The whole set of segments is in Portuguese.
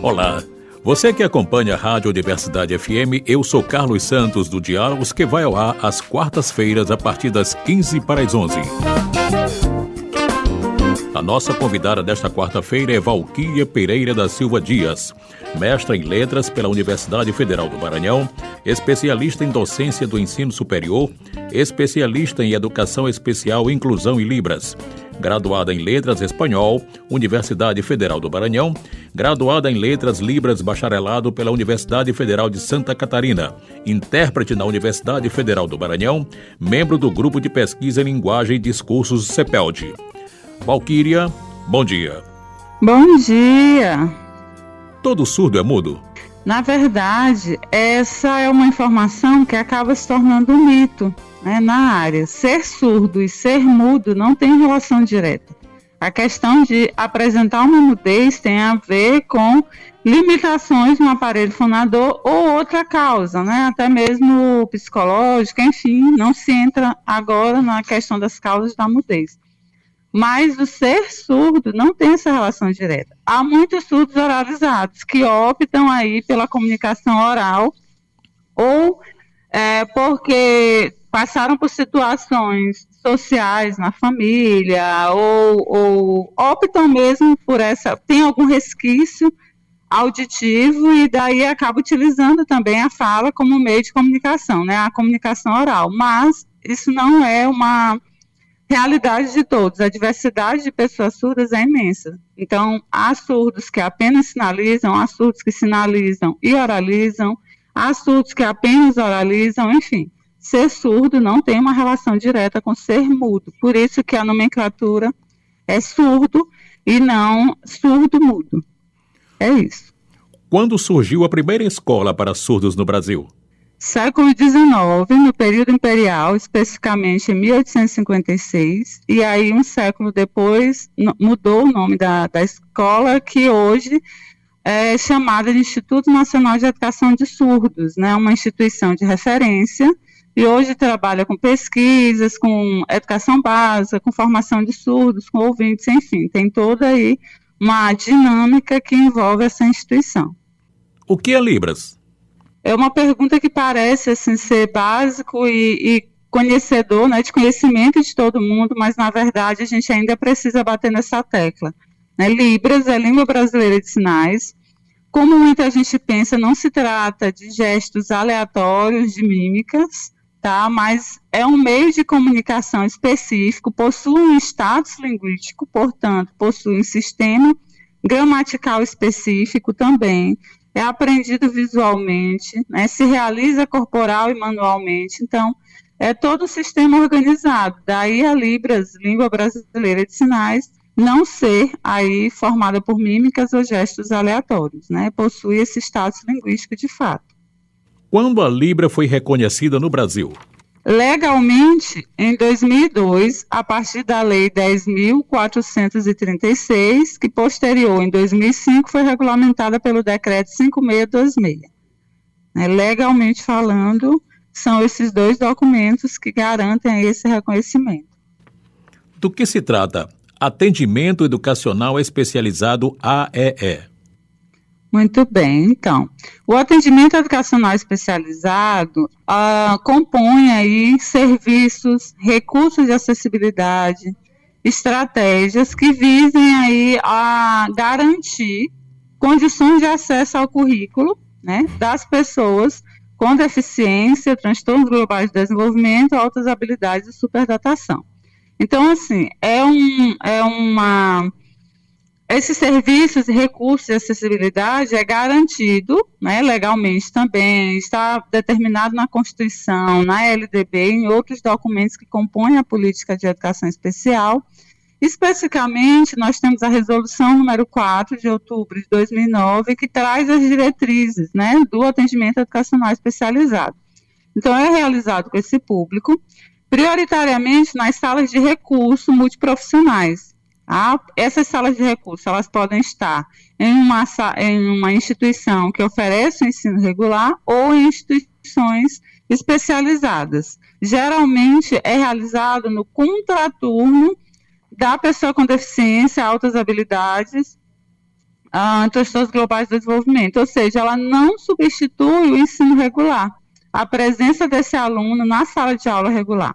Olá. Você que acompanha a Rádio Universidade FM, eu sou Carlos Santos do Diálogos, que vai ao ar às quartas-feiras a partir das 15 para as 11. A nossa convidada desta quarta-feira é Valquíria Pereira da Silva Dias, mestra em letras pela Universidade Federal do Maranhão, especialista em docência do ensino superior, especialista em educação especial, inclusão e libras, graduada em letras espanhol, Universidade Federal do Maranhão, graduada em letras libras bacharelado pela Universidade Federal de Santa Catarina, intérprete na Universidade Federal do Maranhão, membro do grupo de pesquisa em linguagem e discursos CEPELD. Valquíria, bom dia. Bom dia. Todo surdo é mudo? Na verdade, essa é uma informação que acaba se tornando um mito né, na área. Ser surdo e ser mudo não tem relação direta. A questão de apresentar uma mudez tem a ver com limitações no aparelho fonador ou outra causa, né? até mesmo psicológica, enfim, não se entra agora na questão das causas da mudez. Mas o ser surdo não tem essa relação direta. Há muitos surdos oralizados que optam aí pela comunicação oral ou é, porque passaram por situações sociais na família ou, ou optam mesmo por essa, tem algum resquício auditivo e daí acaba utilizando também a fala como meio de comunicação, né, a comunicação oral. Mas isso não é uma realidade de todos. A diversidade de pessoas surdas é imensa. Então, há surdos que apenas sinalizam, há surdos que sinalizam e oralizam, há surdos que apenas oralizam, enfim. Ser surdo não tem uma relação direta com ser mudo. Por isso que a nomenclatura é surdo e não surdo-mudo. É isso. Quando surgiu a primeira escola para surdos no Brasil? Século XIX, no período imperial, especificamente em 1856, e aí um século depois mudou o nome da, da escola, que hoje é chamada de Instituto Nacional de Educação de Surdos, né, uma instituição de referência, e hoje trabalha com pesquisas, com educação básica, com formação de surdos, com ouvintes, enfim, tem toda aí uma dinâmica que envolve essa instituição. O que é Libras? É uma pergunta que parece assim, ser básico e, e conhecedor, né, de conhecimento de todo mundo, mas na verdade a gente ainda precisa bater nessa tecla. Né? Libras é língua brasileira de sinais. Como muita gente pensa, não se trata de gestos aleatórios, de mímicas, tá? Mas é um meio de comunicação específico, possui um status linguístico, portanto, possui um sistema gramatical específico também, é aprendido visualmente, né, se realiza corporal e manualmente. Então, é todo o sistema organizado. Daí a Libras, língua brasileira de sinais, não ser aí formada por mímicas ou gestos aleatórios, né? Possui esse status linguístico de fato. Quando a Libra foi reconhecida no Brasil? Legalmente em 2002, a partir da Lei 10.436, que posterior, em 2005, foi regulamentada pelo Decreto 5626. É, legalmente falando, são esses dois documentos que garantem esse reconhecimento. Do que se trata? Atendimento Educacional Especializado AEE. Muito bem, então. O atendimento educacional especializado uh, compõe aí serviços, recursos de acessibilidade, estratégias que visem aí a garantir condições de acesso ao currículo né, das pessoas com deficiência, transtornos globais de desenvolvimento, altas habilidades e superdatação. Então, assim, é, um, é uma esses serviços e recursos de acessibilidade é garantido né, legalmente também, está determinado na Constituição, na LDB, em outros documentos que compõem a política de educação especial. Especificamente, nós temos a resolução número 4 de outubro de 2009, que traz as diretrizes né, do atendimento educacional especializado. Então, é realizado com esse público, prioritariamente nas salas de recurso multiprofissionais, ah, essas salas de recurso, elas podem estar em uma, em uma instituição que oferece o ensino regular ou em instituições especializadas. Geralmente é realizado no contraturno da pessoa com deficiência, altas habilidades, uh, transtornos globais do desenvolvimento, ou seja, ela não substitui o ensino regular, a presença desse aluno na sala de aula regular.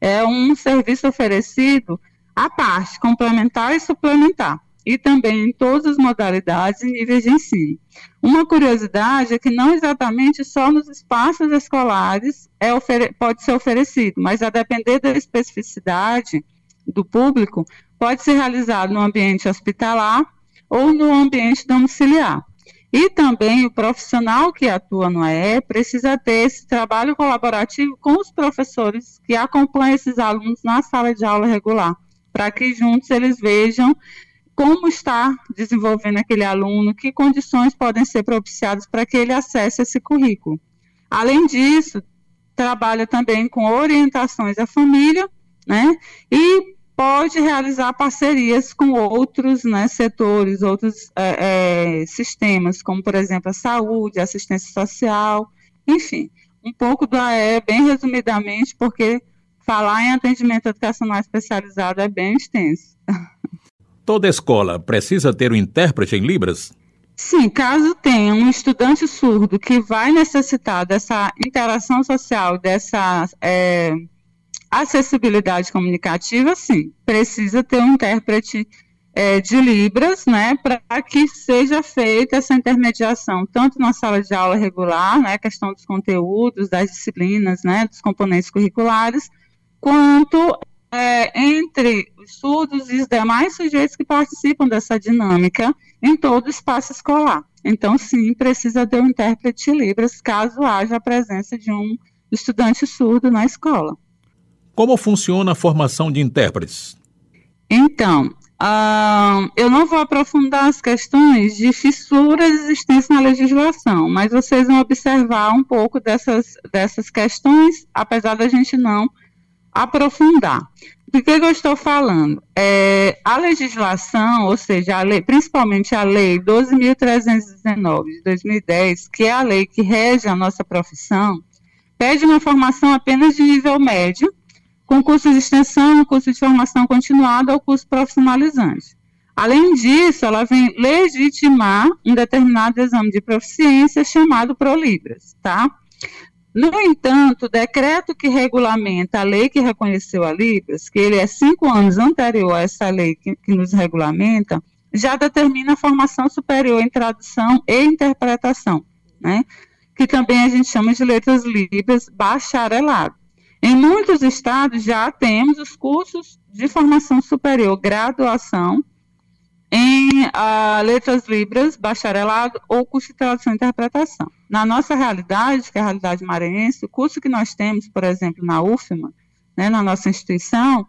É um serviço oferecido à parte, complementar e suplementar, e também em todas as modalidades e níveis de ensino. Uma curiosidade é que não exatamente só nos espaços escolares é pode ser oferecido, mas a depender da especificidade do público, pode ser realizado no ambiente hospitalar ou no ambiente domiciliar. E também o profissional que atua no AE precisa ter esse trabalho colaborativo com os professores que acompanham esses alunos na sala de aula regular, para que juntos eles vejam como está desenvolvendo aquele aluno, que condições podem ser propiciadas para que ele acesse esse currículo. Além disso, trabalha também com orientações à família, né? E pode realizar parcerias com outros né, setores, outros é, é, sistemas, como, por exemplo, a saúde, assistência social, enfim, um pouco do AE, bem resumidamente, porque falar em atendimento educacional especializado é bem extenso. Toda escola precisa ter um intérprete em Libras? Sim, caso tenha um estudante surdo que vai necessitar dessa interação social, dessa é, acessibilidade comunicativa, sim, precisa ter um intérprete é, de Libras, né, para que seja feita essa intermediação, tanto na sala de aula regular, né, questão dos conteúdos, das disciplinas, né, dos componentes curriculares, quanto é, entre os surdos e os demais sujeitos que participam dessa dinâmica em todo o espaço escolar. Então, sim, precisa ter um intérprete Libras caso haja a presença de um estudante surdo na escola. Como funciona a formação de intérpretes? Então, uh, eu não vou aprofundar as questões de fissuras existentes na legislação, mas vocês vão observar um pouco dessas, dessas questões, apesar da gente não aprofundar. Do que, que eu estou falando? É, a legislação, ou seja, a lei, principalmente a Lei 12.319 de 2010, que é a lei que rege a nossa profissão, pede uma formação apenas de nível médio, com curso de extensão, curso de formação continuada ou curso profissionalizante. Além disso, ela vem legitimar um determinado exame de proficiência chamado ProLibras, tá? No entanto, o decreto que regulamenta a lei que reconheceu a Libras, que ele é cinco anos anterior a essa lei que, que nos regulamenta, já determina a formação superior em tradução e interpretação, né? Que também a gente chama de letras Libras bacharelado. Em muitos estados já temos os cursos de formação superior, graduação, em uh, letras libras, bacharelado ou curso de tradução e interpretação. Na nossa realidade, que é a realidade maranhense, o curso que nós temos, por exemplo, na UFMA, né, na nossa instituição,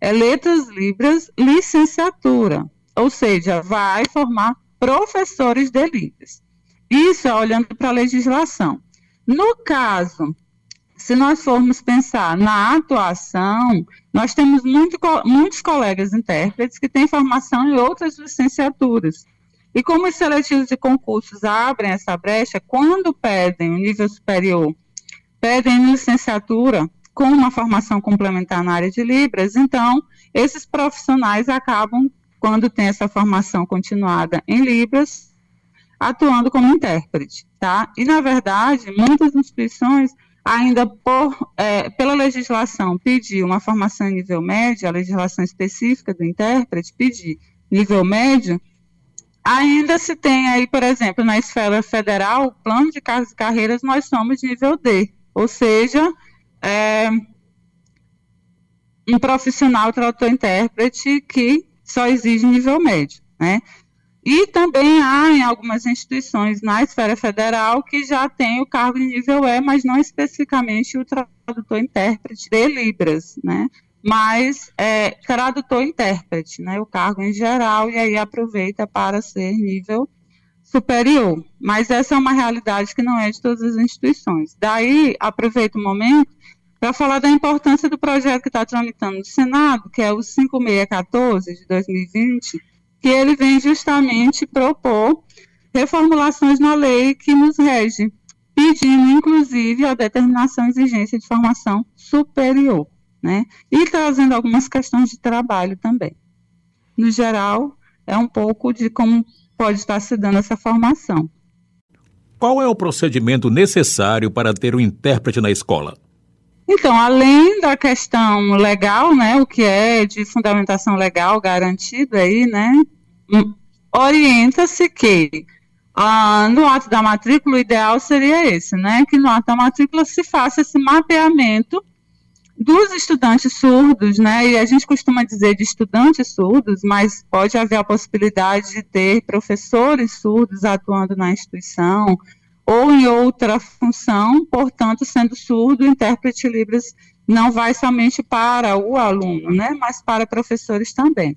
é letras libras licenciatura, ou seja, vai formar professores de libras. Isso é olhando para a legislação. No caso se nós formos pensar na atuação, nós temos muito, muitos colegas intérpretes que têm formação em outras licenciaturas. E como os seletivos de concursos abrem essa brecha, quando pedem o um nível superior, pedem licenciatura com uma formação complementar na área de Libras, então esses profissionais acabam, quando tem essa formação continuada em Libras, atuando como intérprete, tá? E, na verdade, muitas instituições ainda por, é, pela legislação pedir uma formação em nível médio, a legislação específica do intérprete pedir nível médio, ainda se tem aí, por exemplo, na esfera federal, plano de carreiras, nós somos nível D, ou seja, é, um profissional tradutor-intérprete que só exige nível médio, né? E também há em algumas instituições na esfera federal que já tem o cargo de nível E, mas não especificamente o tradutor-intérprete de Libras, né? Mas é, tradutor-intérprete, né? O cargo em geral, e aí aproveita para ser nível superior. Mas essa é uma realidade que não é de todas as instituições. Daí, aproveito o momento para falar da importância do projeto que está tramitando no Senado, que é o 5614 de 2020, que ele vem justamente propor reformulações na lei que nos rege, pedindo, inclusive, a determinação e exigência de formação superior, né? E trazendo algumas questões de trabalho também. No geral, é um pouco de como pode estar se dando essa formação. Qual é o procedimento necessário para ter um intérprete na escola? Então, além da questão legal, né, o que é de fundamentação legal garantido aí, né, hum, orienta-se que ah, no ato da matrícula o ideal seria esse, né, que no ato da matrícula se faça esse mapeamento dos estudantes surdos, né, e a gente costuma dizer de estudantes surdos, mas pode haver a possibilidade de ter professores surdos atuando na instituição, ou em outra função, portanto, sendo surdo, o intérprete Libras não vai somente para o aluno, né, mas para professores também.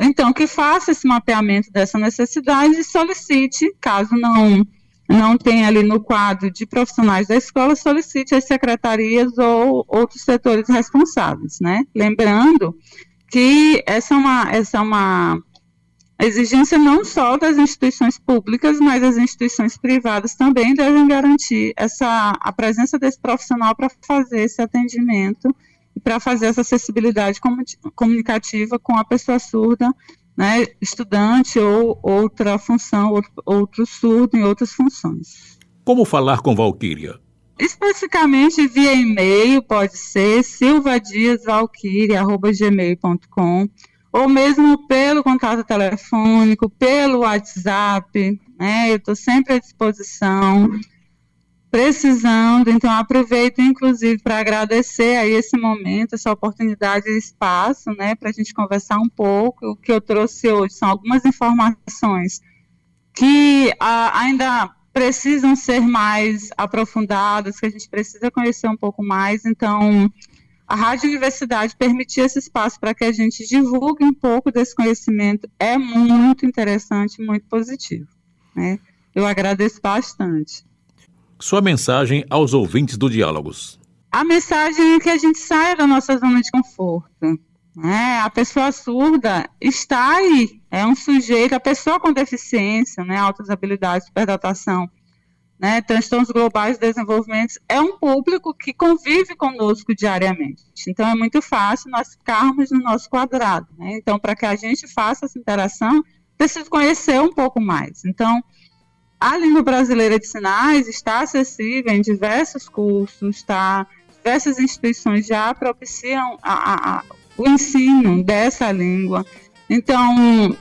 Então, que faça esse mapeamento dessa necessidade e solicite, caso não não tenha ali no quadro de profissionais da escola, solicite as secretarias ou outros setores responsáveis, né? Lembrando que essa é uma, essa é uma exigência não só das instituições públicas, mas as instituições privadas também devem garantir essa, a presença desse profissional para fazer esse atendimento e para fazer essa acessibilidade comunicativa com a pessoa surda, né, estudante ou outra função, outro, outro surdo em outras funções. Como falar com Valquíria? Especificamente via e-mail, pode ser silvadiasvalquiria.gmail.com ou mesmo pelo contato telefônico, pelo WhatsApp, né? Eu estou sempre à disposição, precisando, então aproveito inclusive para agradecer aí esse momento, essa oportunidade e espaço, né, para a gente conversar um pouco. O que eu trouxe hoje são algumas informações que ah, ainda precisam ser mais aprofundadas, que a gente precisa conhecer um pouco mais, então a Rádio Universidade permitir esse espaço para que a gente divulgue um pouco desse conhecimento é muito interessante, muito positivo. Né? Eu agradeço bastante. Sua mensagem aos ouvintes do Diálogos. A mensagem é que a gente saia da nossa zona de conforto. Né? A pessoa surda está aí, é um sujeito, a pessoa com deficiência, né, altas habilidades, superdatação, né, transtornos globais de desenvolvimento, é um público que convive conosco diariamente. Então, é muito fácil nós ficarmos no nosso quadrado. Né? Então, para que a gente faça essa interação, precisa conhecer um pouco mais. Então, a língua brasileira de sinais está acessível em diversos cursos, tá? diversas instituições já propiciam a, a, a, o ensino dessa língua. Então,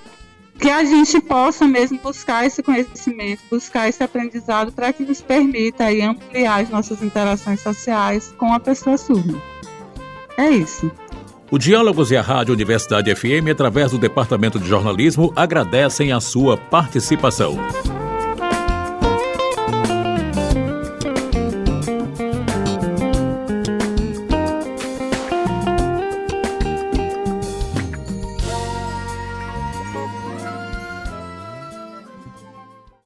que a gente possa mesmo buscar esse conhecimento, buscar esse aprendizado para que nos permita aí ampliar as nossas interações sociais com a pessoa surda. É isso. O Diálogos e a Rádio Universidade FM, através do Departamento de Jornalismo, agradecem a sua participação.